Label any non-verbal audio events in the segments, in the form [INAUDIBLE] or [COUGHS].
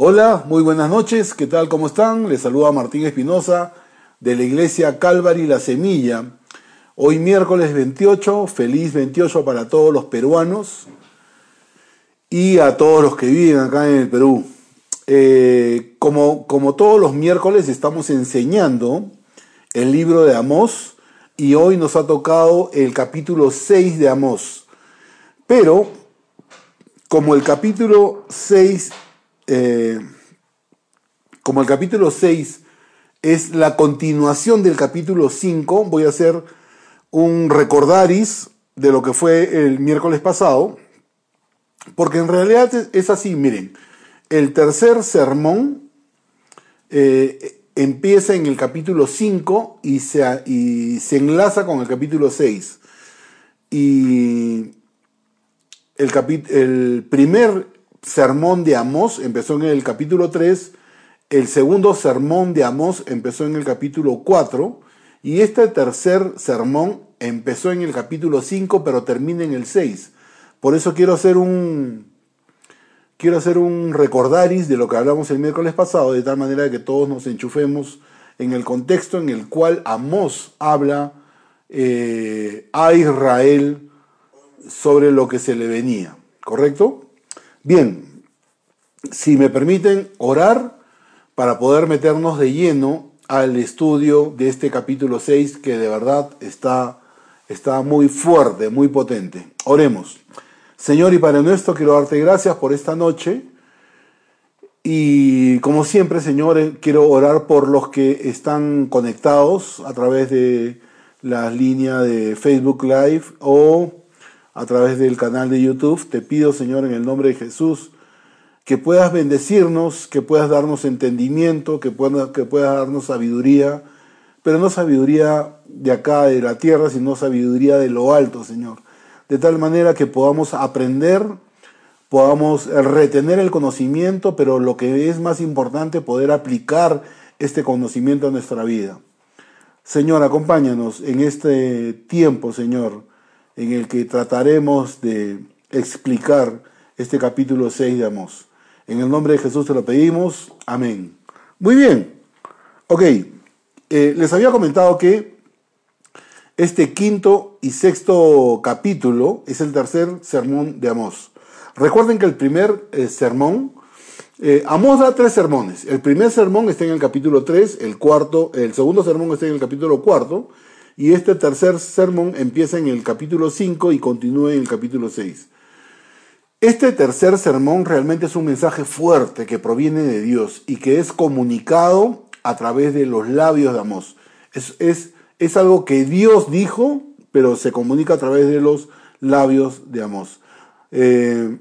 Hola, muy buenas noches, ¿qué tal? ¿Cómo están? Les saluda Martín Espinosa de la iglesia Calvary La Semilla. Hoy miércoles 28, feliz 28 para todos los peruanos y a todos los que viven acá en el Perú. Eh, como, como todos los miércoles estamos enseñando el libro de Amós y hoy nos ha tocado el capítulo 6 de Amós. Pero como el capítulo 6 eh, como el capítulo 6 es la continuación del capítulo 5, voy a hacer un recordaris de lo que fue el miércoles pasado, porque en realidad es así, miren, el tercer sermón eh, empieza en el capítulo 5 y se, enlaza con el capítulo 6. Y el, el primer sermón de Amós empezó en el capítulo 3, el segundo sermón de Amós empezó en el capítulo 4 y este tercer sermón empezó en el capítulo 5 pero termina en el 6. Por eso quiero hacer un quiero hacer un recordaris de lo que hablamos el miércoles pasado de tal manera que todos nos enchufemos en el contexto en el cual Amós habla eh, a Israel sobre lo que se le venía, ¿correcto? Bien, si me permiten orar para poder meternos de lleno al estudio de este capítulo 6 que de verdad está, está muy fuerte, muy potente. Oremos. Señor y Padre nuestro, quiero darte gracias por esta noche. Y como siempre, Señor, eh, quiero orar por los que están conectados a través de la línea de Facebook Live o a través del canal de YouTube. Te pido, Señor, en el nombre de Jesús, que puedas bendecirnos, que puedas darnos entendimiento, que puedas, que puedas darnos sabiduría, pero no sabiduría de acá, de la tierra, sino sabiduría de lo alto, Señor. De tal manera que podamos aprender, podamos retener el conocimiento, pero lo que es más importante, poder aplicar este conocimiento a nuestra vida. Señor, acompáñanos en este tiempo, Señor en el que trataremos de explicar este capítulo 6 de Amós. En el nombre de Jesús te lo pedimos. Amén. Muy bien. Ok. Eh, les había comentado que este quinto y sexto capítulo es el tercer sermón de Amós. Recuerden que el primer eh, sermón, eh, Amós da tres sermones. El primer sermón está en el capítulo 3, el cuarto, el segundo sermón está en el capítulo cuarto y este tercer sermón empieza en el capítulo 5 y continúa en el capítulo 6. Este tercer sermón realmente es un mensaje fuerte que proviene de Dios y que es comunicado a través de los labios de Amós. Es, es, algo que Dios dijo, pero se comunica a través de los labios de Amós. Eh,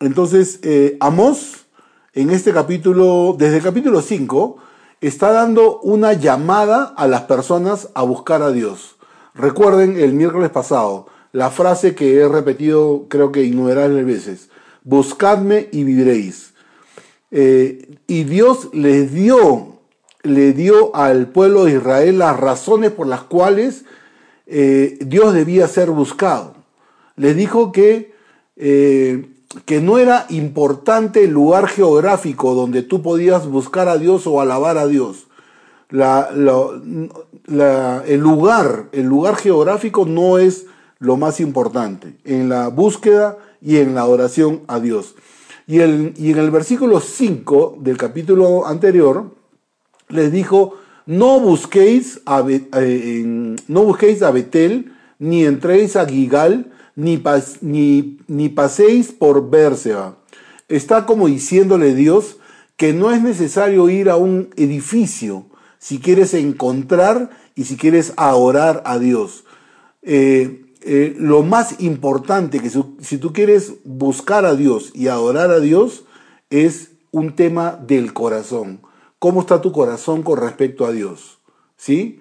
entonces, eh, Amós, en este capítulo, desde el capítulo 5, está dando una llamada a las personas a buscar a Dios. Recuerden el miércoles pasado, la frase que he repetido creo que innumerables veces, buscadme y viviréis. Eh, y Dios les dio, le dio al pueblo de Israel las razones por las cuales eh, Dios debía ser buscado. Les dijo que eh, que no era importante el lugar geográfico donde tú podías buscar a Dios o alabar a Dios. el lugar, el lugar geográfico no es lo más importante en la búsqueda y en la oración a Dios. Y, y en el versículo 5 del capítulo anterior les dijo, no busquéis a, eh, no busquéis a Betel, ni entréis a Gigal, ni, ni, paséis por Bérseba. Está como diciéndole Dios que no es necesario ir a un edificio si quieres encontrar y si quieres adorar a Dios. Eh, eh, lo más importante que si tú quieres buscar a Dios y adorar a Dios es un tema del corazón. ¿Cómo está tu corazón con respecto a Dios? ¿Sí?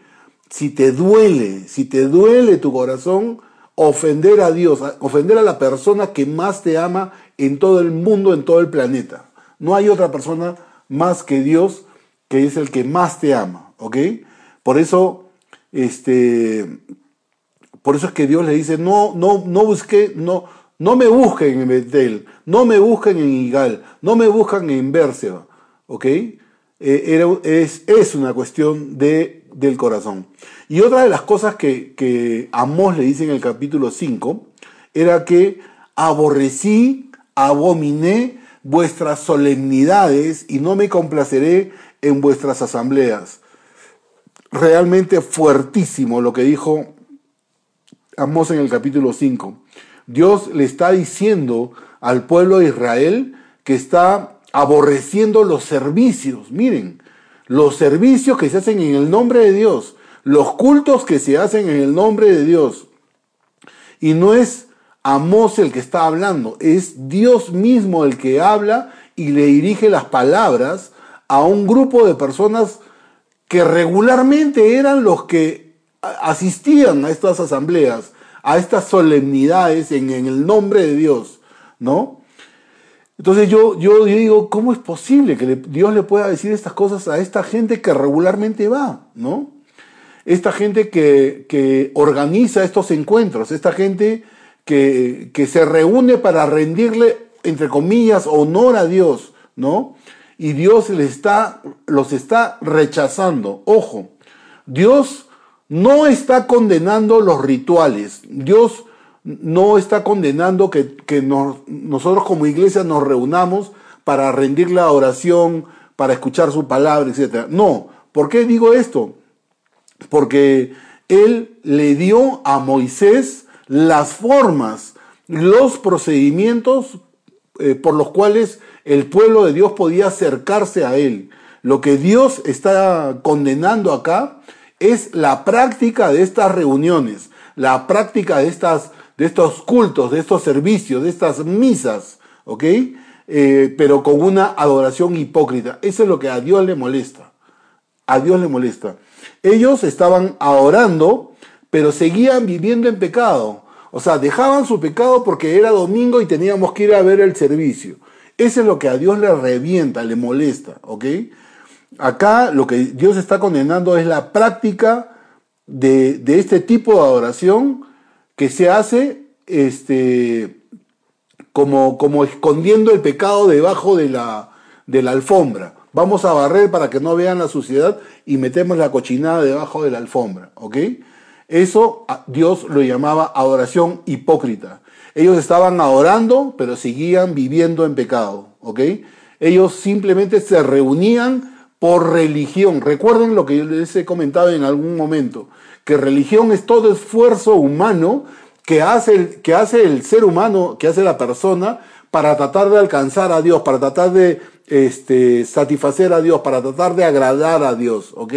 Si te duele, si te duele tu corazón, ofender a Dios, ofender a la persona que más te ama en todo el mundo, en todo el planeta. No hay otra persona más que Dios que es el que más te ama, ¿ok? Por eso, este, por eso es que Dios le dice, no, no, no busque, no, No me busquen en Betel, no me busquen en Igal, no me busquen en Berseba. ¿Ok? Eh, es, es, una cuestión de, del corazón. Y otra de las cosas que, que Amós le dice en el capítulo 5 era que aborrecí, abominé vuestras solemnidades y no me complaceré en vuestras asambleas. Realmente fuertísimo lo que dijo Amós en el capítulo 5. Dios le está diciendo al pueblo de Israel que está aborreciendo los servicios. Miren, los servicios que se hacen en el nombre de Dios, los cultos que se hacen en el nombre de Dios. Y no es Amós el que está hablando, es Dios mismo el que habla y le dirige las palabras a un grupo de personas que regularmente eran los que asistían a estas asambleas, a estas solemnidades en, el nombre de Dios, ¿no? Entonces yo, yo digo, ¿cómo es posible que Dios le pueda decir estas cosas a esta gente que regularmente va, ¿no? Esta gente que, que organiza estos encuentros, esta gente que, que, se reúne para rendirle, entre comillas, honor a Dios, ¿no? Y Dios les está, los está rechazando. Ojo, Dios no está condenando los rituales. Dios no está condenando que, nosotros como iglesia nos reunamos para rendir la oración, para escuchar su palabra, etc. No, ¿por qué digo esto? Porque Él le dio a Moisés las formas, los procedimientos eh, por los cuales el pueblo de Dios podía acercarse a Él. Lo que Dios está condenando acá es la práctica de estas reuniones, la práctica de estas de estos cultos, de estos servicios, de estas misas, ¿ok? Eh, pero con una adoración hipócrita. Eso es lo que a Dios le molesta. A Dios le molesta. Ellos estaban adorando, pero seguían viviendo en pecado. O sea, dejaban su pecado porque era domingo y teníamos que ir a ver el servicio. Eso es lo que a Dios le revienta, le molesta, ¿ok? Acá lo que Dios está condenando es la práctica de, de este tipo de adoración que se hace este, como, como escondiendo el pecado debajo de la, de la alfombra. Vamos a barrer para que no vean la suciedad y metemos la cochinada debajo de la alfombra, ¿ok? Eso Dios lo llamaba adoración hipócrita. Ellos estaban adorando, pero seguían viviendo en pecado, ¿ok? Ellos simplemente se reunían por religión. Recuerden lo que yo les he comentado en algún momento que religión es todo esfuerzo humano que hace, que hace el ser humano, que hace la persona para tratar de alcanzar a Dios, para tratar de este, satisfacer a Dios, para tratar de agradar a Dios, ¿ok?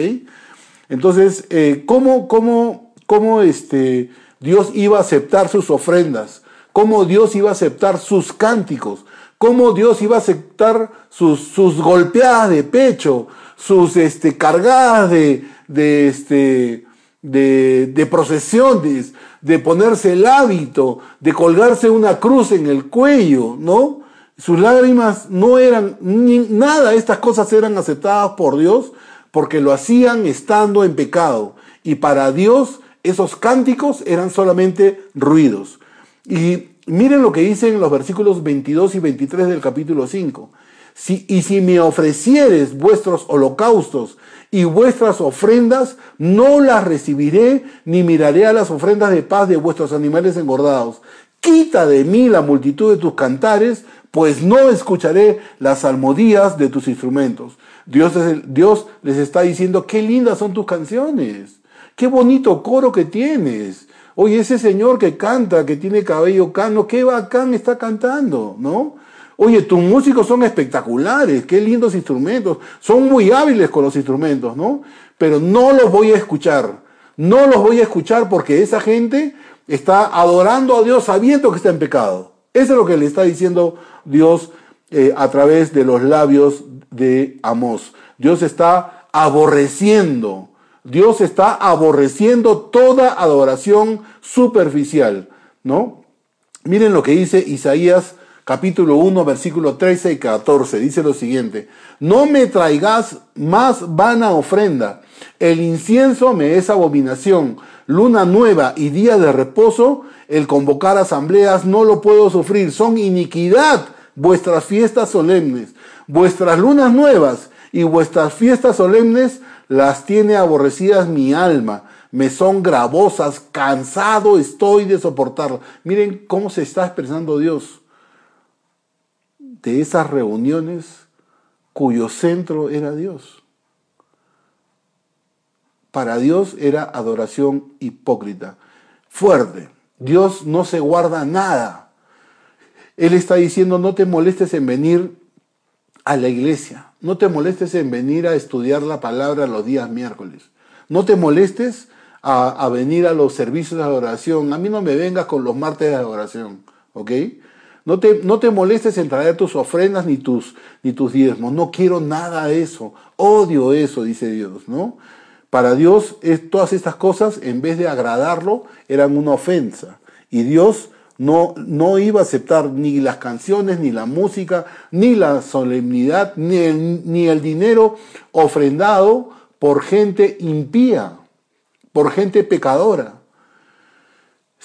Entonces, eh, ¿cómo, cómo, cómo este, Dios iba a aceptar sus ofrendas? ¿Cómo Dios iba a aceptar sus cánticos? ¿Cómo Dios iba a aceptar sus, sus golpeadas de pecho, sus este, cargadas de, de, este, de, procesiones, de ponerse el hábito, de colgarse una cruz en el cuello, ¿no? Sus lágrimas no eran, ni, nada estas cosas eran aceptadas por Dios porque lo hacían estando en pecado. Y para Dios esos cánticos eran solamente ruidos. Y miren lo que dicen los versículos 22 y 23 del capítulo 5. Si, y si me ofrecieres vuestros holocaustos y vuestras ofrendas no las recibiré, ni miraré a las ofrendas de paz de vuestros animales engordados. Quita de mí la multitud de tus cantares, pues no escucharé las almodías de tus instrumentos. Dios, Dios les está diciendo, qué lindas son tus canciones, qué bonito coro que tienes. Oye, ese señor que canta, que tiene cabello cano, qué bacán está cantando, ¿no? Oye, tus músicos son espectaculares, qué lindos instrumentos, son muy hábiles con los instrumentos, ¿no? Pero no los voy a escuchar, no los voy a escuchar porque esa gente está adorando a Dios sabiendo que está en pecado. Eso es lo que le está diciendo Dios eh, a través de los labios de Amós. Dios está aborreciendo, Dios está aborreciendo toda adoración superficial, ¿no? Miren lo que dice Isaías capítulo 1, versículo 13 y 14. Dice lo siguiente, no me traigas más vana ofrenda, el incienso me es abominación, luna nueva y día de reposo El convocar asambleas no lo puedo sufrir. Son iniquidad vuestras fiestas solemnes, vuestras lunas nuevas y vuestras fiestas solemnes las tiene aborrecidas mi alma. Me son gravosas, cansado estoy de soportarlas. Miren cómo se está expresando Dios de esas reuniones cuyo centro era Dios. Para Dios era adoración hipócrita, fuerte. Dios no se guarda nada. Él está diciendo, no te molestes en venir a la iglesia, no te molestes en venir a estudiar la palabra los días miércoles, no te molestes a, venir a los servicios de adoración, a mí no me vengas con los martes de adoración, ¿ok? No te, no te molestes en traer tus ofrendas ni tus, ni tus diezmos, no quiero nada de eso, odio eso, dice Dios, ¿no? Para Dios todas estas cosas, en vez de agradarlo, eran una ofensa. Y Dios no, no iba a aceptar ni las canciones, ni la música, ni la solemnidad, ni ni el dinero ofrendado por gente impía, por gente pecadora.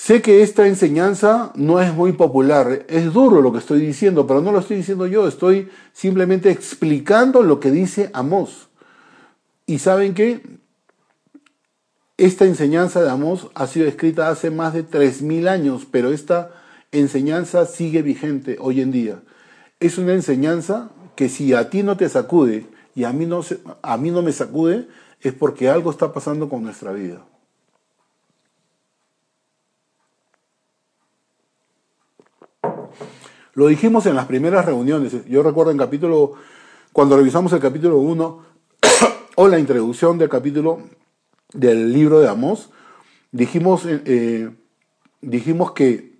Sé que esta enseñanza no es muy popular, es duro lo que estoy diciendo, pero no lo estoy diciendo yo, estoy simplemente explicando lo que dice Amós. Y saben qué? Esta enseñanza de Amós ha sido escrita hace más de 3.000 años, pero esta enseñanza sigue vigente hoy en día. Es una enseñanza que si a ti no te sacude y a mí no, a mí no me sacude, es porque algo está pasando con nuestra vida. Lo dijimos en las primeras reuniones. Yo recuerdo en capítulo, cuando revisamos el capítulo 1 [COUGHS] o la introducción del capítulo del libro de Amós, dijimos, eh, eh, dijimos que,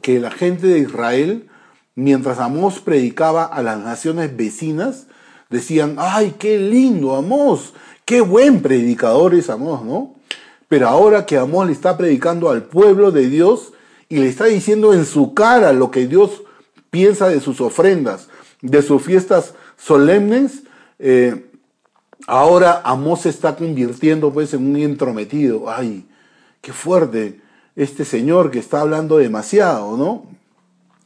que la gente de Israel, mientras Amós predicaba a las naciones vecinas, decían, ay, qué lindo Amós, qué buen predicador es Amós, ¿no? Pero ahora que Amós le está predicando al pueblo de Dios y le está diciendo en su cara lo que Dios piensa de sus ofrendas, de sus fiestas solemnes, eh, Ahora Amós se está convirtiendo pues en un entrometido. Ay, qué fuerte este señor que está hablando demasiado, ¿no?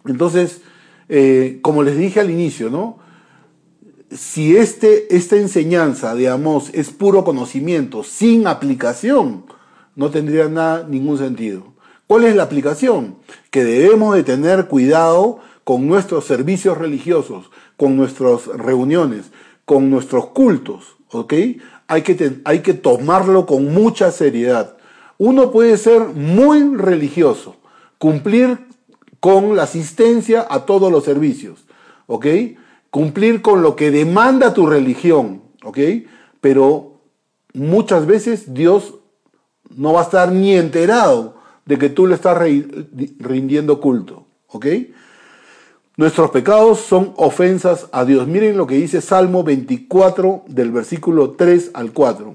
Entonces, eh, como les dije al inicio, ¿no? Si este, esta enseñanza de Amós es puro conocimiento, sin aplicación, no tendría nada, ningún sentido. ¿Cuál es la aplicación? Que debemos de tener cuidado con nuestros servicios religiosos, con nuestras reuniones, con nuestros cultos. Hay que, hay que tomarlo con mucha seriedad. Uno puede ser muy religioso, cumplir con la asistencia a todos los servicios, ¿ok? Cumplir con lo que demanda tu religión, ¿ok? Pero muchas veces Dios no va a estar ni enterado de que tú le estás rindiendo culto, ¿ok? Nuestros pecados son ofensas a Dios. Miren lo que dice Salmo 24 del versículo 3 al 4.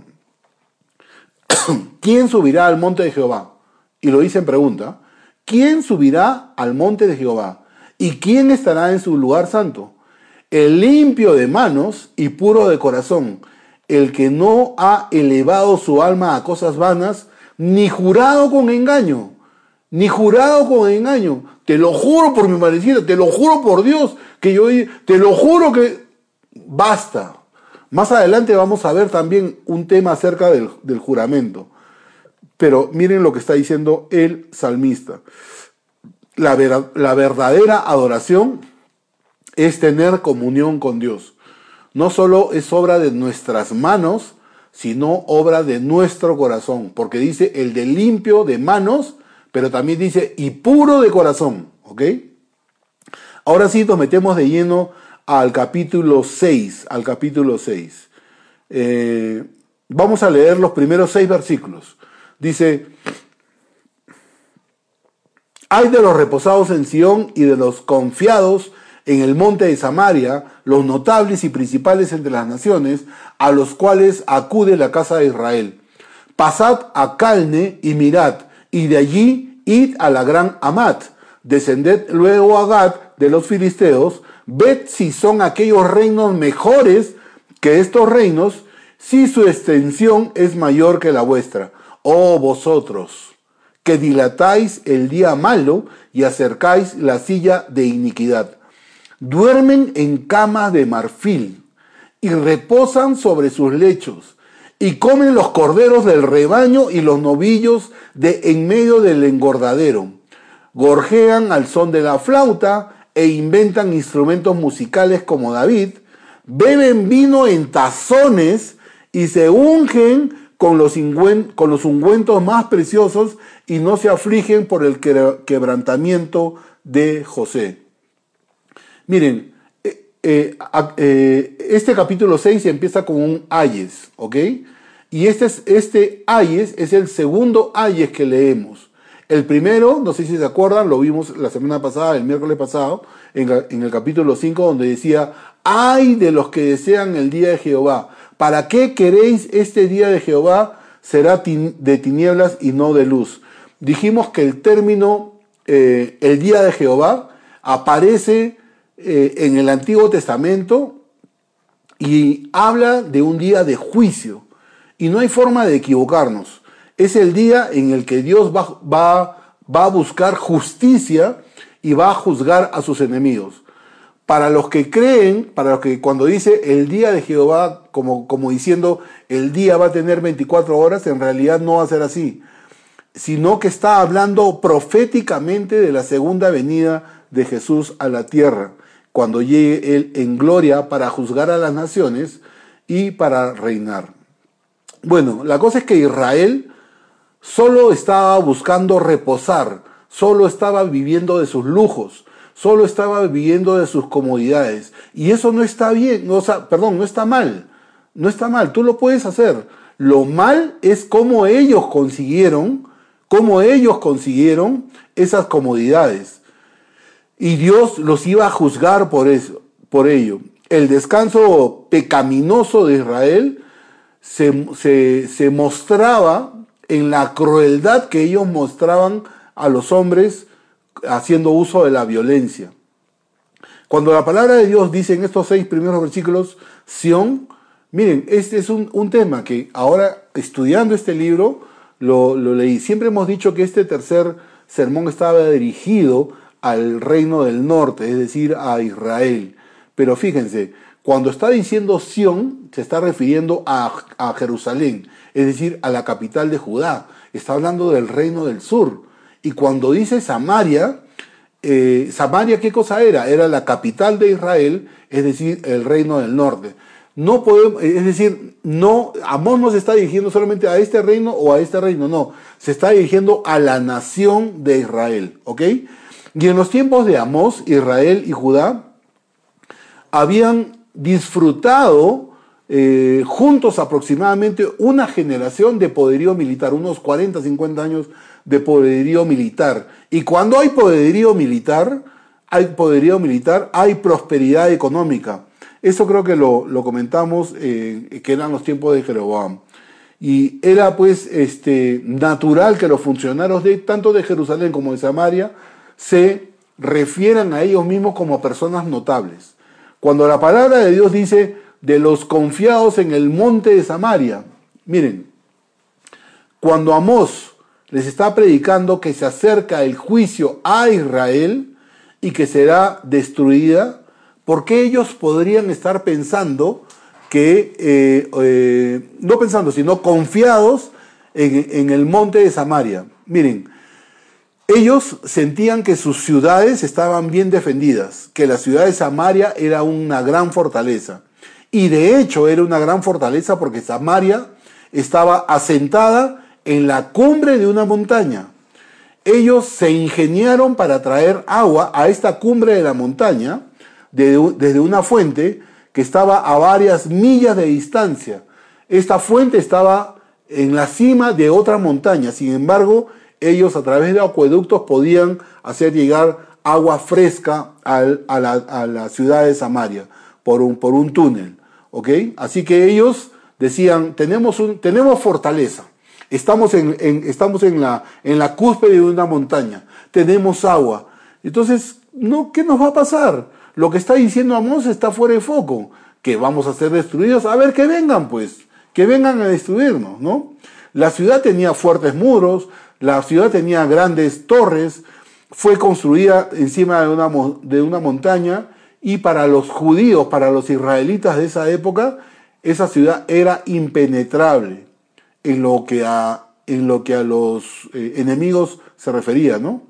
[CLEARS THROAT] ¿Quién subirá al monte de Jehová? Y lo dice en pregunta. ¿Quién subirá al monte de Jehová? ¿Y quién estará en su lugar santo? El limpio de manos y puro de corazón, el que no ha elevado su alma a cosas vanas, ni jurado con engaño, ni jurado con engaño. Te lo juro por mi madrecita, te lo juro por Dios, que yo te lo juro que basta. Más adelante vamos a ver también un tema acerca del, juramento. Pero miren lo que está diciendo el salmista. La, la verdadera adoración es tener comunión con Dios. No solo es obra de nuestras manos, sino obra de nuestro corazón. Porque dice el de limpio de manos pero también dice, y puro de corazón, ¿ok? Ahora sí nos metemos de lleno al capítulo 6, al capítulo 6. Eh, vamos a leer los primeros seis versículos. Dice, hay de los reposados en Sión y de los confiados en el monte de Samaria, los notables y principales entre las naciones, a los cuales acude la casa de Israel. Pasad a Calne y mirad, y de allí id a la gran Amat, descended luego a Gad de los filisteos, ved si son aquellos reinos mejores que estos reinos, si su extensión es mayor que la vuestra. Oh vosotros, que dilatáis el día malo y acercáis la silla de iniquidad. Duermen en camas de marfil y reposan sobre sus lechos y comen los corderos del rebaño y los novillos de en medio del engordadero. Gorjean al son de la flauta e inventan instrumentos musicales como David. Beben vino en tazones y se ungen con los, con los ungüentos más preciosos y no se afligen por el quebrantamiento de José. Miren, eh, eh, eh, este capítulo 6 empieza con un ayes, ¿ok? Y este, es, este ayes es el segundo ayes que leemos. El primero, no sé si se acuerdan, lo vimos la semana pasada, el miércoles pasado, en, el capítulo 5, donde decía, ay de los que desean el día de Jehová. ¿Para qué queréis este día de Jehová? Será de tinieblas y no de luz. Dijimos que el término el día de Jehová aparece eh, en el Antiguo Testamento y habla de un día de juicio. Y no hay forma de equivocarnos. Es el día en el que Dios va, a buscar justicia y va a juzgar a sus enemigos. Para los que creen, para los que cuando dice el día de Jehová, como, como diciendo el día va a tener 24 horas, en realidad no va a ser así, sino que está hablando proféticamente de la segunda venida de Jesús a la tierra, cuando llegue Él en gloria para juzgar a las naciones y para reinar. Bueno, la cosa es que Israel solo estaba buscando reposar, solo estaba viviendo de sus lujos, solo estaba viviendo de sus comodidades. Y eso no está bien, o sea, perdón, no está mal. No está mal, tú lo puedes hacer. Lo mal es cómo ellos consiguieron, cómo ellos consiguieron esas comodidades. Y Dios los iba a juzgar por eso, por ello. El descanso pecaminoso de Israel se, se mostraba en la crueldad que ellos mostraban a los hombres haciendo uso de la violencia. Cuando la palabra de Dios dice en estos seis primeros versículos, Sión, miren, este es un, tema que ahora estudiando este libro lo, lo, leí. Siempre hemos dicho que este tercer sermón estaba dirigido al reino del norte, es decir, a Israel. Pero fíjense, cuando está diciendo Sión, se está refiriendo a, Jerusalén, es decir, a la capital de Judá. Está hablando del reino del sur. Y cuando dice Samaria, eh, Samaria, ¿qué cosa era? Era la capital de Israel, es decir, el reino del norte. No podemos, es decir, no, Amós no se está dirigiendo solamente a este reino o a este reino, no, se está dirigiendo a la nación de Israel, ¿ok? Y en los tiempos de Amós, Israel y Judá habían disfrutado eh, juntos aproximadamente una generación de poderío militar, unos 40, 50 años de poderío militar. Y cuando hay poderío militar, hay poderío militar, hay prosperidad económica. Eso creo que lo, comentamos, eh, que eran los tiempos de Jeroboam. Y era pues este, natural que los funcionarios de tanto de Jerusalén como de Samaria se refieran a ellos mismos como personas notables. Cuando la palabra de Dios dice de los confiados en el monte de Samaria, miren, cuando Amós les está predicando que se acerca el juicio a Israel y que será destruida, porque ellos podrían estar pensando que, eh, eh, no pensando, sino confiados en, en el monte de Samaria. Miren, ellos sentían que sus ciudades estaban bien defendidas, que la ciudad de Samaria era una gran fortaleza. Y de hecho era una gran fortaleza porque Samaria estaba asentada en la cumbre de una montaña. Ellos se ingeniaron para traer agua a esta cumbre de la montaña desde una fuente que estaba a varias millas de distancia. Esta fuente estaba en la cima de otra montaña. Sin embargo, ellos a través de acueductos podían hacer llegar agua fresca a, la, ciudad de Samaria por un, por un túnel. Así que ellos decían, tenemos, un, tenemos fortaleza. Estamos en, estamos en, la, en la cúspide de una montaña, tenemos agua. Entonces, no, ¿qué nos va a pasar? Lo que está diciendo Amós está fuera de foco, que vamos a ser destruidos. A ver, que vengan pues, que vengan a destruirnos, ¿no? La ciudad tenía fuertes muros, La ciudad tenía grandes torres, fue construida encima de una, de una montaña y para los judíos, para los israelitas de esa época, esa ciudad era impenetrable en lo que a, en lo que a los eh, enemigos se refería, ¿no?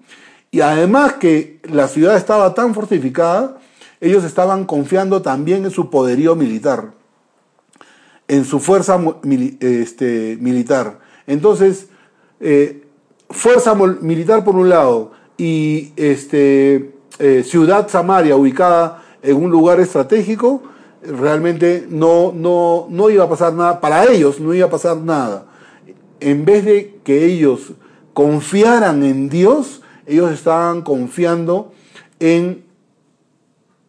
Y además que la ciudad estaba tan fortificada, ellos estaban confiando también en su poderío militar, en su fuerza este, militar. Entonces, eh, fuerza militar por un lado y este, eh, ciudad Samaria ubicada en un lugar estratégico, realmente no, no, no iba a pasar nada, para ellos no iba a pasar nada. En vez de que ellos confiaran en Dios, ellos estaban confiando en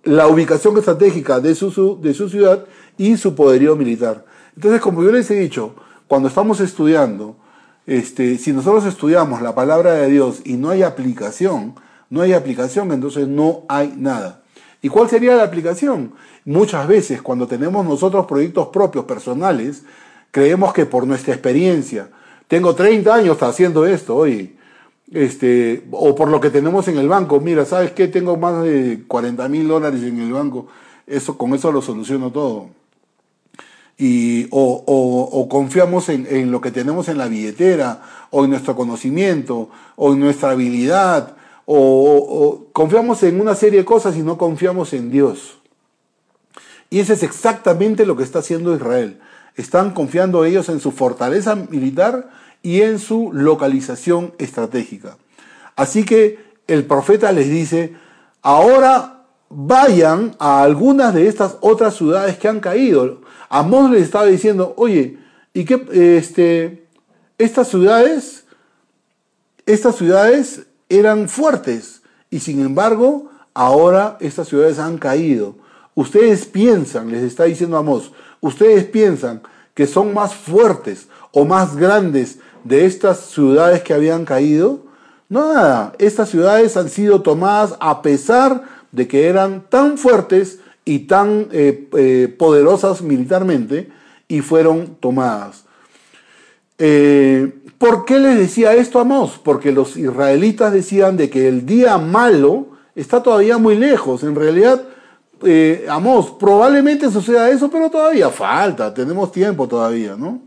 la ubicación estratégica de su, de su ciudad y su poderío militar. Entonces, como yo les he dicho, cuando estamos estudiando, este, si nosotros estudiamos la palabra de Dios y no hay aplicación, no hay aplicación, entonces no hay nada. ¿Y cuál sería la aplicación? Muchas veces cuando tenemos nosotros proyectos propios, personales, creemos que por nuestra experiencia, tengo 30 años haciendo esto, hoy este, o por lo que tenemos en el banco, mira, ¿sabes qué? Tengo más de 40 mil dólares en el banco, eso, con eso lo soluciono todo. Y, o, confiamos en, lo que tenemos en la billetera, o en nuestro conocimiento, o en nuestra habilidad, o, confiamos en una serie de cosas y no confiamos en Dios. Y eso es exactamente lo que está haciendo Israel. Están confiando ellos en su fortaleza militar y en su localización estratégica. Así que el profeta les dice, ahora vayan a algunas de estas otras ciudades que han caído. Amós les estaba diciendo, oye, ¿y qué, este, estas ciudades, estas ciudades eran fuertes y sin embargo ahora estas ciudades han caído. Ustedes piensan, les está diciendo Amos, ustedes piensan que son más fuertes o más grandes de estas ciudades que habían caído. Nada, estas ciudades han sido tomadas a pesar de que eran tan fuertes y tan eh, eh, poderosas militarmente y fueron tomadas. Eh, ¿Por qué les decía esto a Amós? Porque los israelitas decían de que el día malo está todavía muy lejos. En realidad, Amós, probablemente suceda eso, pero todavía falta, tenemos tiempo todavía, ¿no?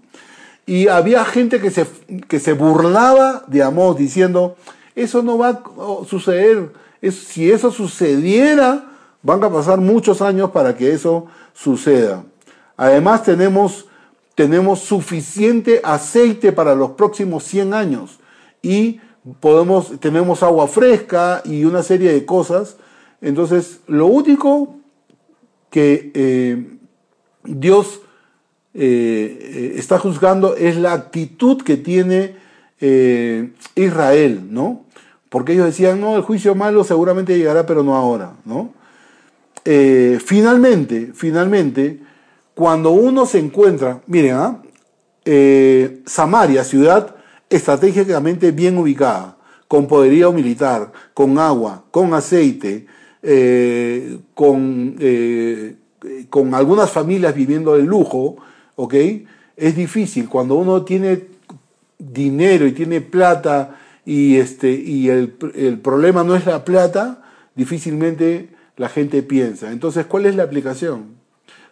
Y había gente que se, que se burlaba de Amós diciendo, eso no va a suceder, si eso sucediera, van a pasar muchos años para que eso suceda. Además tenemos tenemos suficiente aceite para los próximos 100 años y podemos, tenemos agua fresca y una serie de cosas. Entonces, lo único que eh, Dios eh, eh, está juzgando es la actitud que tiene Israel, ¿no? Porque ellos decían, no, el juicio malo seguramente llegará, pero no ahora, ¿no? finalmente, finalmente, cuando uno se encuentra, miren, ¿ah? eh, Samaria, ciudad estratégicamente bien ubicada, con poderío militar, con agua, con aceite, eh, con, eh, con algunas familias viviendo de lujo, ¿ok? Es difícil. Cuando uno tiene dinero y tiene plata y, este, y el, el problema no es la plata, difícilmente la gente piensa. Entonces, ¿cuál es la aplicación?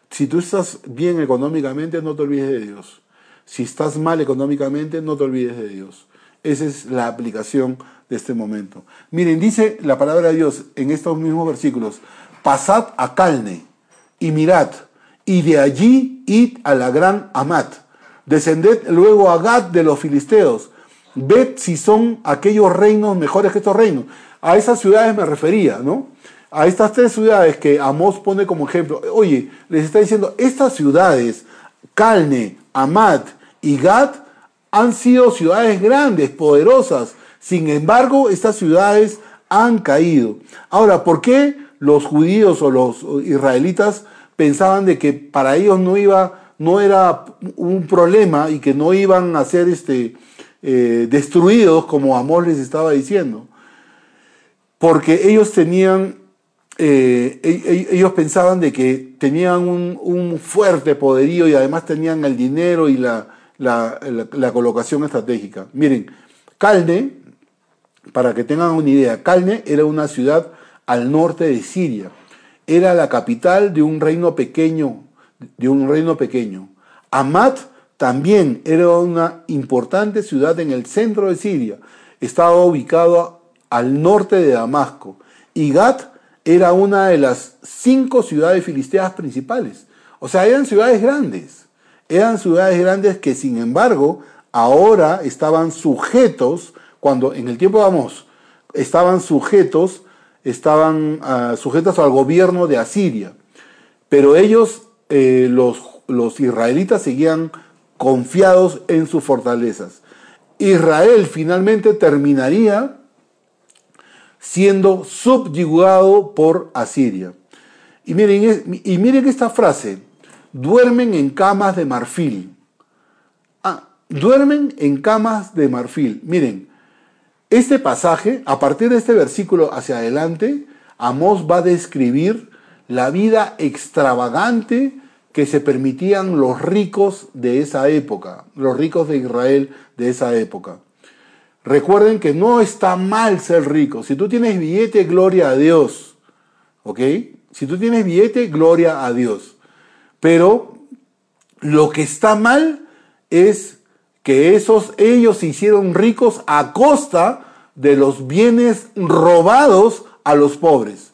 Si tú estás bien económicamente, no te olvides de Dios. Si estás mal económicamente, no te olvides de Dios. Esa es la aplicación de este momento. Miren, dice la palabra de Dios en estos mismos versículos, pasad a Calne y mirad, y de allí id a la gran Amat. Descended luego a Gad de los filisteos. Ved si son aquellos reinos mejores que estos reinos. A esas ciudades me refería, ¿no? a estas tres ciudades que Amos pone como ejemplo, oye, les está diciendo, estas ciudades, Calne, Amat y Gad, han sido ciudades grandes, poderosas. Sin embargo, estas ciudades han caído. Ahora, ¿por qué los judíos o los israelitas pensaban de que para ellos no iba, no era un problema y que no iban a ser este, eh, destruidos como Amós les estaba diciendo? Porque ellos tenían eh, e, e, ellos pensaban de que tenían un, fuerte poderío y además tenían el dinero y la, la, colocación estratégica. Miren, Calne, para que tengan una idea, Calne era una ciudad al norte de Siria. Era la capital de un reino pequeño, de un reino pequeño. Amat también era una importante ciudad en el centro de Siria. Estaba ubicado al norte de Damasco. Y Gat era una de las cinco ciudades filisteas principales. O sea, eran ciudades grandes. Eran ciudades grandes que, sin embargo, ahora estaban sujetos, cuando en el tiempo de estaban sujetos, estaban uh, sujetos al gobierno de Asiria. Pero ellos, eh, los, los israelitas, seguían confiados en sus fortalezas. Israel finalmente terminaría siendo subyugado por Asiria. Y miren, y miren esta frase, duermen en camas de marfil. Ah, duermen en camas de marfil. Miren, este pasaje, a partir de este versículo hacia adelante, Amós va a describir la vida extravagante que se permitían los ricos de esa época, los ricos de Israel de esa época. Recuerden que no está mal ser rico. Si tú tienes billete, gloria a Dios. ¿Ok? Si tú tienes billete, gloria a Dios. Pero lo que está mal es que esos, ellos se hicieron ricos a costa de los bienes robados a los pobres.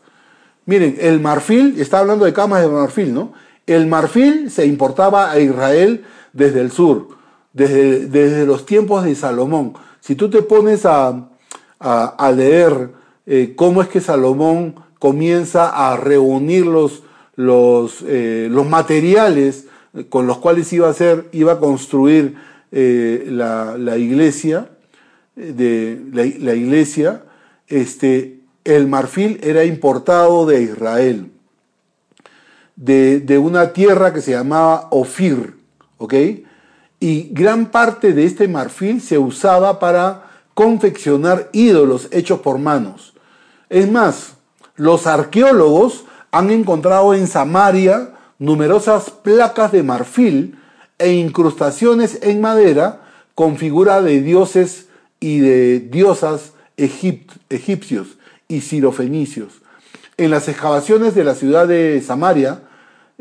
Miren, el marfil, está hablando de camas de marfil, ¿no? El marfil se importaba a Israel desde el sur, desde, desde los tiempos de Salomón. Si tú te pones a, leer eh, cómo es que Salomón comienza a reunir los, los, eh, los materiales con los cuales iba a, hacer, iba a construir eh, la, iglesia, de, la, iglesia este, el marfil era importado de Israel, de, una tierra que se llamaba Ofir, ¿ok? y gran parte de este marfil se usaba para confeccionar ídolos hechos por manos. Es más, los arqueólogos han encontrado en Samaria numerosas placas de marfil e incrustaciones en madera con figura de dioses y de diosas egipcios y sirofenicios. En las excavaciones de la ciudad de Samaria,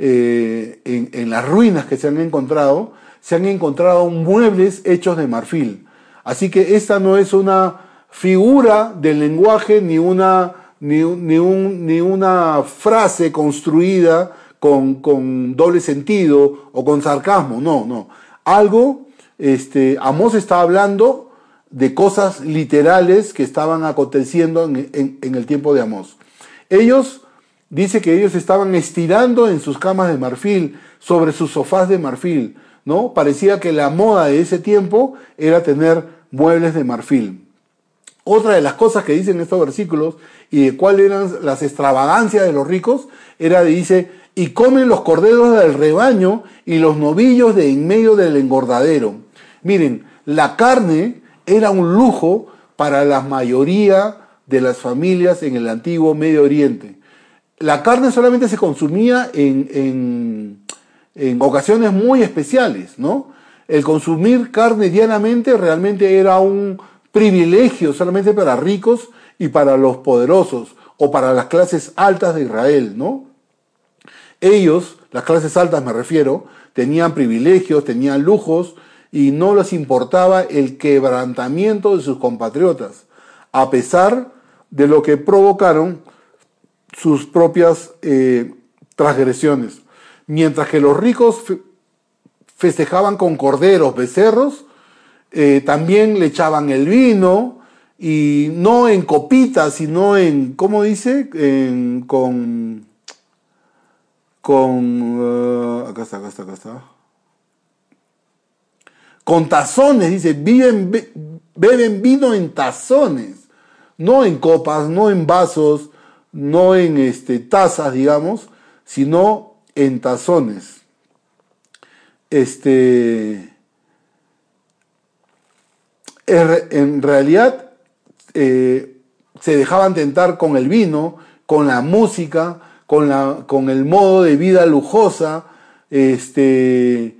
eh, en las ruinas que se han encontrado, se han encontrado muebles hechos de marfil. Así que esta no es una figura del lenguaje ni una, ni, ni, una frase construida con, doble sentido o con sarcasmo, no, no. Algo, este, Amós está hablando de cosas literales que estaban aconteciendo en, en el tiempo de Amós. Ellos, dice que ellos estaban estirando en sus camas de marfil, sobre sus sofás de marfil, ¿no? Parecía que la moda de ese tiempo era tener muebles de marfil. Otra de las cosas que dicen estos versículos y de cuáles eran las extravagancias de los ricos era, dice, y comen los corderos del rebaño y los novillos de en medio del engordadero. Miren, la carne era un lujo para la mayoría de las familias en el antiguo Medio Oriente. La carne solamente se consumía en en ocasiones muy especiales, ¿no? El consumir carne diariamente realmente era un privilegio solamente para ricos y para los poderosos o para las clases altas de Israel, ¿no? Ellos, las clases altas me refiero, tenían privilegios, tenían lujos y no les importaba el quebrantamiento de sus compatriotas, a pesar de lo que provocaron sus propias eh, transgresiones. Mientras que los ricos festejaban con corderos, becerros, eh, también le echaban el vino, y no en copitas, sino en, ¿cómo dice? con, con, uh, acá está, acá está, acá está. Con tazones, dice, viven, beben vino en tazones, no en copas, no en vasos, no en este, tazas, digamos, sino en tazones. Este, en realidad eh, se dejaban tentar con el vino, con la música, con, la, con el modo de vida lujosa, este,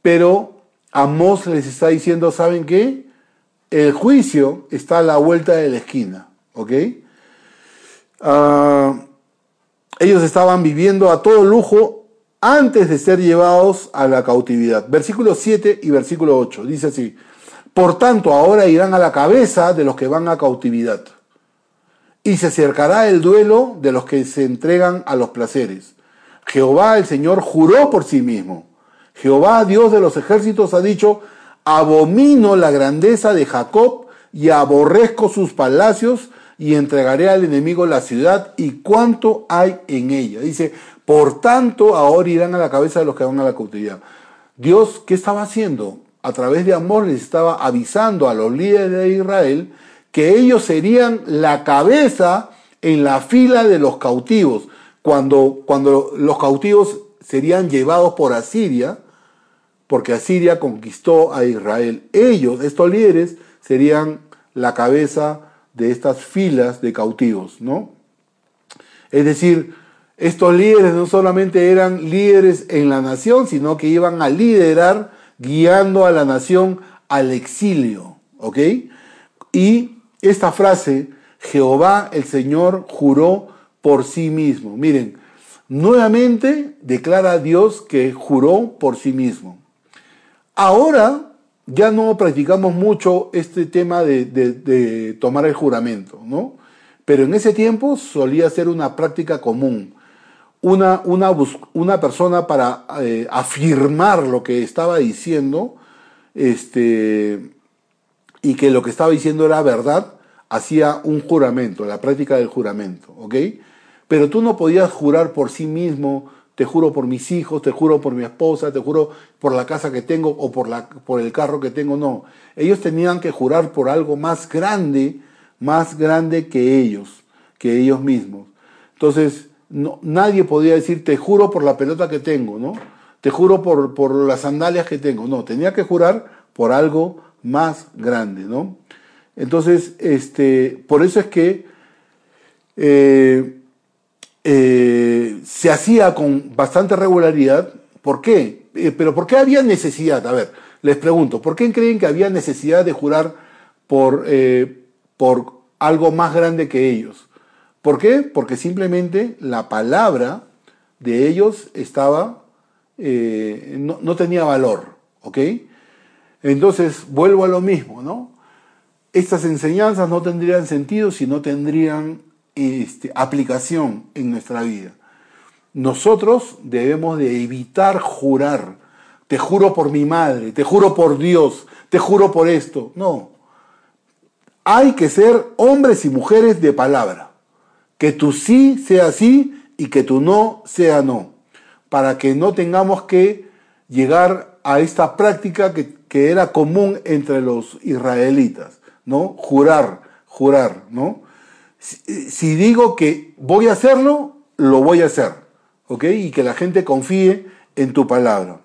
pero Amos les está diciendo, ¿saben qué? el juicio está a la vuelta de la esquina, ¿ok? Ah, ellos estaban viviendo a todo lujo antes de ser llevados a la cautividad. Versículo 7 y versículo 8, dice así, por tanto ahora irán a la cabeza de los que van a cautividad y se acercará el duelo de los que se entregan a los placeres. Jehová el Señor juró por sí mismo. Jehová, Dios de los ejércitos, ha dicho, abomino la grandeza de Jacob y aborrezco sus palacios y entregaré al enemigo la ciudad y cuánto hay en ella. Dice, por tanto, ahora irán a la cabeza de los que van a la cautividad. Dios, ¿qué estaba haciendo? A través de amor les estaba avisando a los líderes de Israel que ellos serían la cabeza en la fila de los cautivos. Cuando, cuando los cautivos serían llevados por Asiria, porque Asiria conquistó a Israel. Ellos, estos líderes, serían la cabeza de estas filas de cautivos, ¿no? Es decir, estos líderes no solamente eran líderes en la nación, sino que iban a liderar guiando a la nación al exilio, ¿ok? Y esta frase, Jehová el Señor juró por sí mismo. Miren, nuevamente declara Dios que juró por sí mismo. Ahora ya no practicamos mucho este tema de, tomar el juramento, ¿no? Pero en ese tiempo solía ser una práctica común. Una, una, una persona para eh, afirmar lo que estaba diciendo este, y que lo que estaba diciendo era verdad, hacía un juramento, la práctica del juramento, ¿ok? Pero tú no podías jurar por sí mismo te juro por mis hijos, te juro por mi esposa, te juro por la casa que tengo o por, la, por el carro que tengo, no. Ellos tenían que jurar por algo más grande, más grande que ellos, que ellos mismos. Entonces, no, nadie podía decir, te juro por la pelota que tengo, ¿no? Te juro por, por las sandalias que tengo. No, tenía que jurar por algo más grande, ¿no? Entonces, este, por eso es que eh, eh, se hacía con bastante regularidad. ¿Por qué? Eh, pero ¿por qué había necesidad? A ver, les pregunto, ¿por qué creen que había necesidad de jurar por, eh, por algo más grande que ellos? ¿Por qué? Porque simplemente la palabra de ellos estaba, no, no tenía valor, ¿ok? Entonces, vuelvo a lo mismo, ¿no? Estas enseñanzas no tendrían sentido si no tendrían este, aplicación en nuestra vida. Nosotros debemos de evitar jurar, te juro por mi madre, te juro por Dios, te juro por esto. No. Hay que ser hombres y mujeres de palabra. Que tu sí sea sí y que tu no sea no. Para que no tengamos que llegar a esta práctica que, que era común entre los israelitas, ¿no? Jurar, jurar, ¿no? Si, digo que voy a hacerlo, lo voy a hacer. ¿Ok? Y que la gente confíe en tu palabra.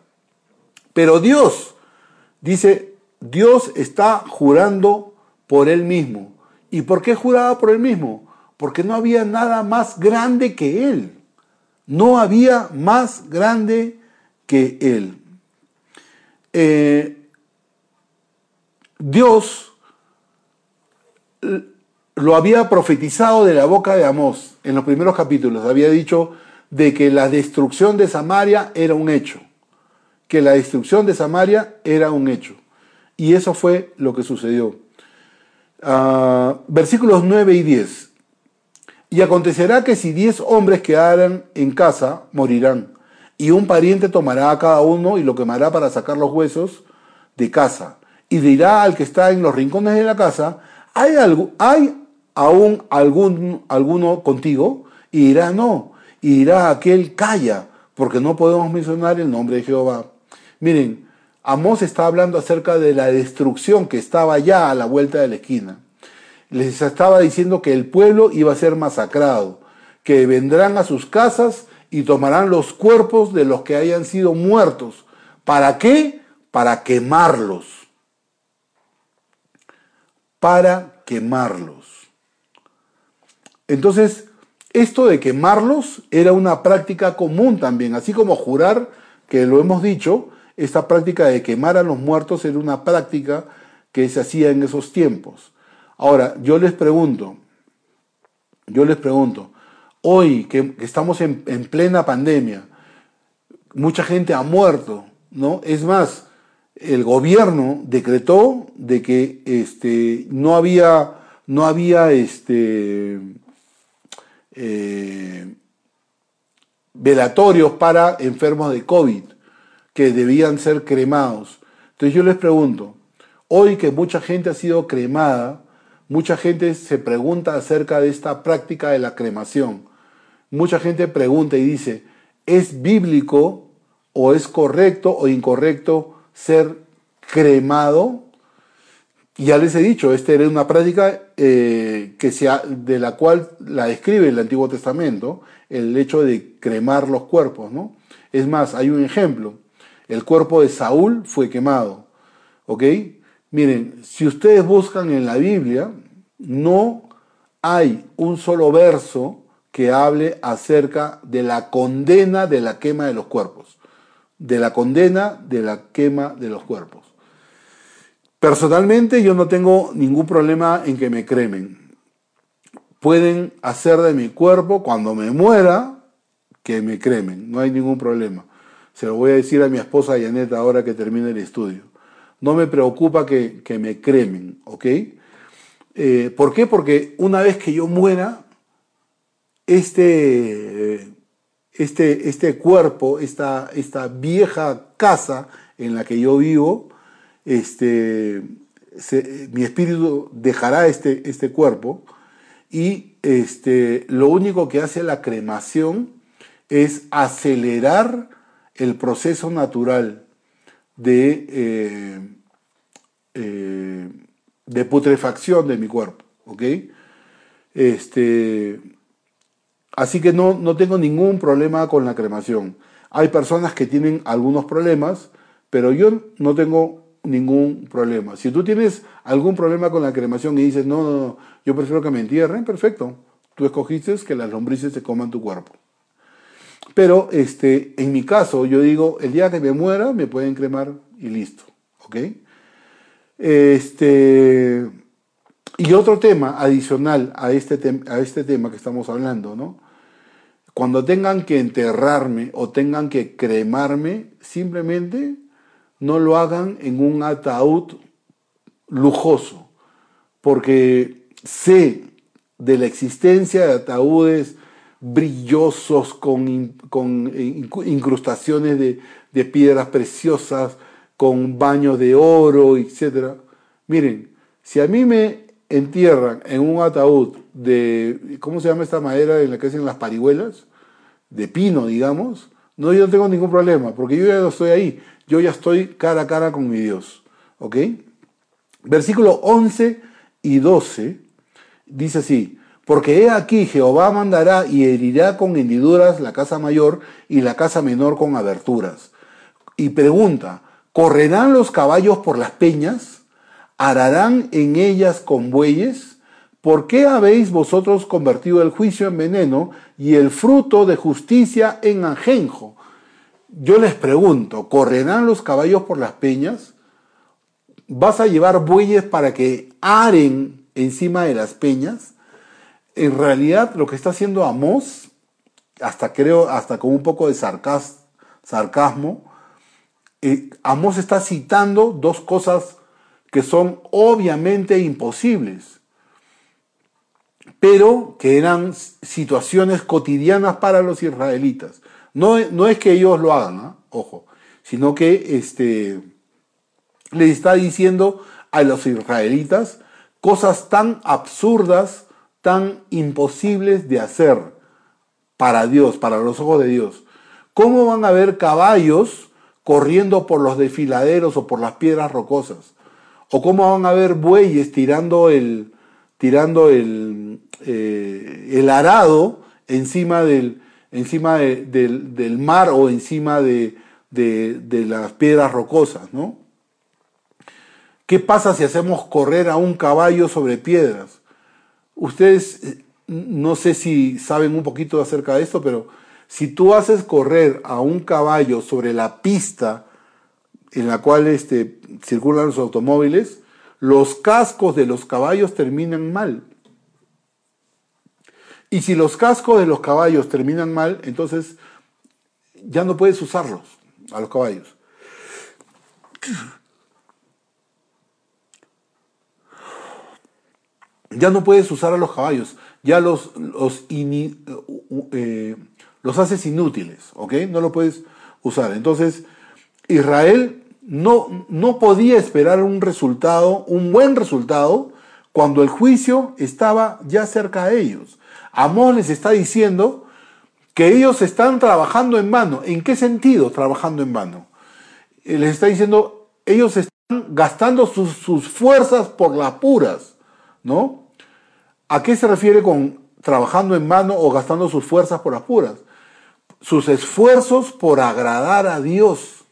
Pero Dios, dice, Dios está jurando por Él mismo. ¿Y por qué juraba por Él mismo? Porque no había nada más grande que Él. No había más grande que Él. Eh, Dios lo había profetizado de la boca de Amós en los primeros capítulos. Había dicho de que la destrucción de Samaria era un hecho. Que la destrucción de Samaria era un hecho. Y eso fue lo que sucedió. Ah, versículos 9 y 10. Y acontecerá que si diez hombres quedaran en casa, morirán. Y un pariente tomará a cada uno y lo quemará para sacar los huesos de casa. Y dirá al que está en los rincones de la casa, ¿hay, algo, hay aún algún, alguno contigo, y dirá no, y dirá aquel calla, porque no podemos mencionar el nombre de Jehová. Miren, Amós está hablando acerca de la destrucción que estaba ya a la vuelta de la esquina. Les estaba diciendo que el pueblo iba a ser masacrado, que vendrán a sus casas y tomarán los cuerpos de los que hayan sido muertos. ¿Para qué? Para quemarlos. Para quemarlos. Entonces, esto de quemarlos era una práctica común también, así como jurar, que lo hemos dicho, esta práctica de quemar a los muertos era una práctica que se hacía en esos tiempos. Ahora, yo les pregunto, yo les pregunto, hoy que, estamos en, plena pandemia, mucha gente ha muerto, ¿no? Es más, el gobierno decretó de que este, no había, no había este, eh, velatorios para enfermos de COVID que debían ser cremados. Entonces yo les pregunto, hoy que mucha gente ha sido cremada, mucha gente se pregunta acerca de esta práctica de la cremación. Mucha gente pregunta y dice, ¿es bíblico o es correcto o incorrecto ser cremado? ya les he dicho, esta era una práctica eh, que de la cual la describe el Antiguo Testamento, el hecho de cremar los cuerpos. ¿no? Es más, hay un ejemplo. El cuerpo de Saúl fue quemado. ¿Ok? Miren, si ustedes buscan en la Biblia, no hay un solo verso que hable acerca de la condena de la quema de los cuerpos. De la condena de la quema de los cuerpos. Personalmente yo no tengo ningún problema en que me cremen. Pueden hacer de mi cuerpo cuando me muera que me cremen, no hay ningún problema. Se lo voy a decir a mi esposa Janet ahora que termine el estudio. No me preocupa que, me cremen, ¿ok? Eh, ¿Por qué? Porque una vez que yo muera, este, este, este cuerpo, esta, esta vieja casa en la que yo vivo, este, mi espíritu dejará este, este cuerpo y este, lo único que hace la cremación es acelerar el proceso natural de, eh, eh, de putrefacción de mi cuerpo. Este, así que no, no tengo ningún problema con la cremación. Hay personas que tienen algunos problemas, pero yo no tengo ningún problema. Si tú tienes algún problema con la cremación y dices, no, no, no, yo prefiero que me entierren, perfecto. Tú escogiste que las lombrices se coman tu cuerpo. Pero este, en mi caso, yo digo, el día que me muera, me pueden cremar y listo. ¿Ok? Este, y otro tema adicional a este, a este tema que estamos hablando, ¿no? Cuando tengan que enterrarme o tengan que cremarme, simplemente no lo hagan en un ataúd lujoso, porque sé de la existencia de ataúdes brillosos con, con incrustaciones de, de, piedras preciosas, con baños de oro, etc. Miren, si a mí me entierran en un ataúd de, ¿cómo se llama esta madera en la que hacen las parihuelas? De pino, digamos. No, yo no tengo ningún problema, porque yo ya no estoy ahí yo ya estoy cara a cara con mi Dios. ¿Ok? Versículo 11 y 12 dice así, porque he aquí Jehová mandará y herirá con hendiduras la casa mayor y la casa menor con aberturas. Y pregunta, ¿correrán los caballos por las peñas? ¿Ararán en ellas con bueyes? ¿Por qué habéis vosotros convertido el juicio en veneno y el fruto de justicia en ajenjo? Yo les pregunto, ¿correrán los caballos por las peñas? ¿Vas a llevar bueyes para que aren encima de las peñas? En realidad lo que está haciendo Amós, hasta creo, hasta con un poco de sarcasmo, eh, Amós está citando dos cosas que son obviamente imposibles, pero que eran situaciones cotidianas para los israelitas. No, es que ellos lo hagan, ojo, sino que este, les está diciendo a los israelitas cosas tan absurdas, tan imposibles de hacer para Dios, para los ojos de Dios. ¿Cómo van a ver caballos corriendo por los desfiladeros o por las piedras rocosas? ¿O cómo van a ver bueyes tirando el, tirando el, eh, el arado encima del, encima del mar o encima de, las piedras rocosas, ¿no? ¿Qué pasa si hacemos correr a un caballo sobre piedras? Ustedes, eh, no sé si saben un poquito acerca de esto, pero si tú haces correr a un caballo sobre la pista en la cual este, circulan los automóviles, los cascos de los caballos terminan mal. Y si los cascos de los caballos terminan mal, entonces ya no puedes usarlos a los caballos. Ya no puedes usar a los caballos, ya los, los, eh, los haces inútiles, ¿ok? No lo puedes usar. Entonces, Israel no, no podía esperar un resultado, un buen resultado, cuando el juicio estaba ya cerca de ellos. Amós les está diciendo que ellos están trabajando en vano. ¿En qué sentido trabajando en vano? Eh, les está diciendo, ellos están gastando sus, fuerzas por las puras, ¿no? ¿A qué se refiere con trabajando en vano o gastando sus fuerzas por las puras? Sus esfuerzos por agradar a Dios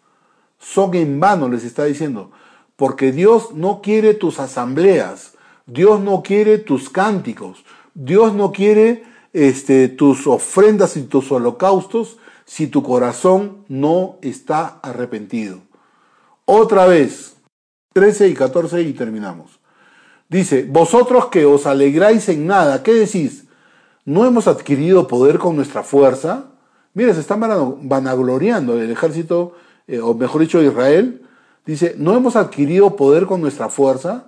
son en vano, les está diciendo, porque Dios no quiere tus asambleas, Dios no quiere tus cánticos, Dios no quiere este, tus ofrendas y tus holocaustos si tu corazón no está arrepentido. Otra vez, 13 y 14 y terminamos. Dice, vosotros que os alegráis en nada, ¿qué decís? ¿No hemos adquirido poder con nuestra fuerza? Mira, se están vanagloriando el ejército, eh, o mejor dicho, Israel. Dice, ¿no hemos adquirido poder con nuestra fuerza?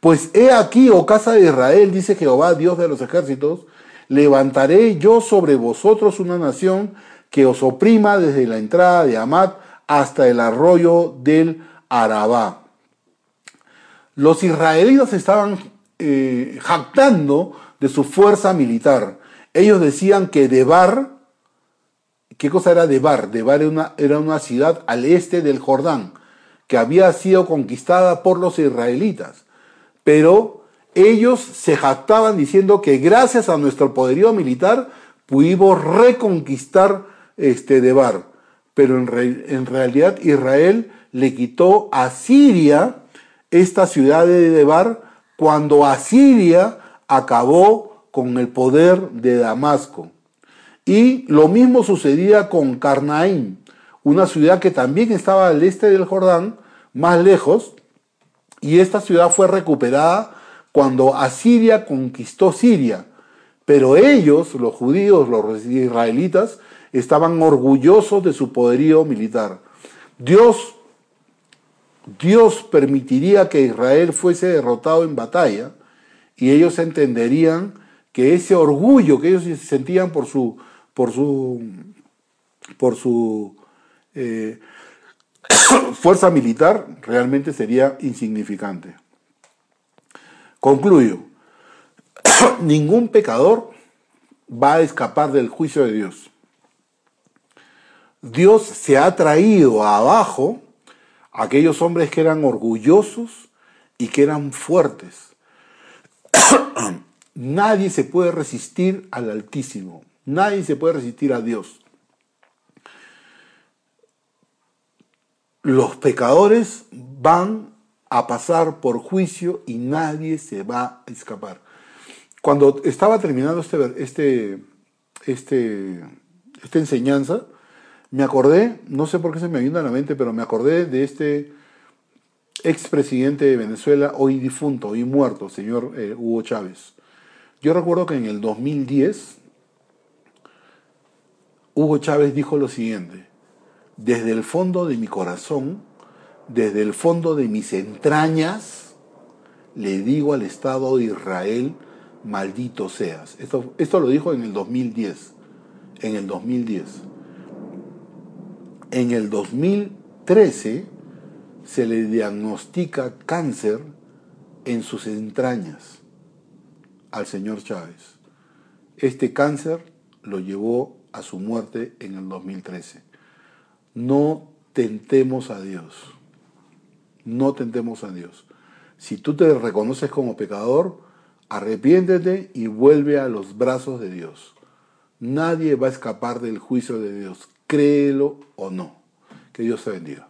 Pues he aquí, oh casa de Israel, dice Jehová, Dios de los ejércitos, levantaré yo sobre vosotros una nación que os oprima desde la entrada de Amat hasta el arroyo del Arabá. Los israelitas estaban eh, jactando de su fuerza militar. Ellos decían que Debar, ¿qué cosa era Debar? Debar era una, era una ciudad al este del Jordán, que había sido conquistada por los israelitas pero ellos se jactaban diciendo que gracias a nuestro poderío militar pudimos reconquistar este Debar. Pero en, en realidad Israel le quitó a Siria esta ciudad de Debar cuando Asiria acabó con el poder de Damasco. Y lo mismo sucedía con Carnaín, una ciudad que también estaba al este del Jordán, más lejos, y esta ciudad fue recuperada cuando Asiria conquistó Siria. Pero ellos, los judíos, los israelitas, estaban orgullosos de su poderío militar. Dios, Dios permitiría que Israel fuese derrotado en batalla y ellos entenderían que ese orgullo que ellos sentían por su, por su, por su eh, [COUGHS] fuerza militar realmente sería insignificante. Concluyo, [COUGHS] ningún pecador va a escapar del juicio de Dios. Dios se ha traído abajo a aquellos hombres que eran orgullosos y que eran fuertes. [COUGHS] Nadie se puede resistir al Altísimo. Nadie se puede resistir a Dios. Los pecadores van a pasar por juicio y nadie se va a escapar. Cuando estaba terminando este, este, este, esta enseñanza, me acordé, no sé por qué se me vino a la mente, pero me acordé de este expresidente de Venezuela, hoy difunto, hoy muerto, señor eh, Hugo Chávez. Yo recuerdo que en el 2010, Hugo Chávez dijo lo siguiente, desde el fondo de mi corazón, desde el fondo de mis entrañas, le digo al Estado de Israel, maldito seas. Esto, esto lo dijo en el 2010. En el 2010. En el 2013 se le diagnostica cáncer en sus entrañas al señor Chávez. Este cáncer lo llevó a su muerte en el 2013 no tentemos a Dios. No tentemos a Dios. Si tú te reconoces como pecador, arrepiéntete y vuelve a los brazos de Dios. Nadie va a escapar del juicio de Dios, créelo o no. Que Dios te bendiga.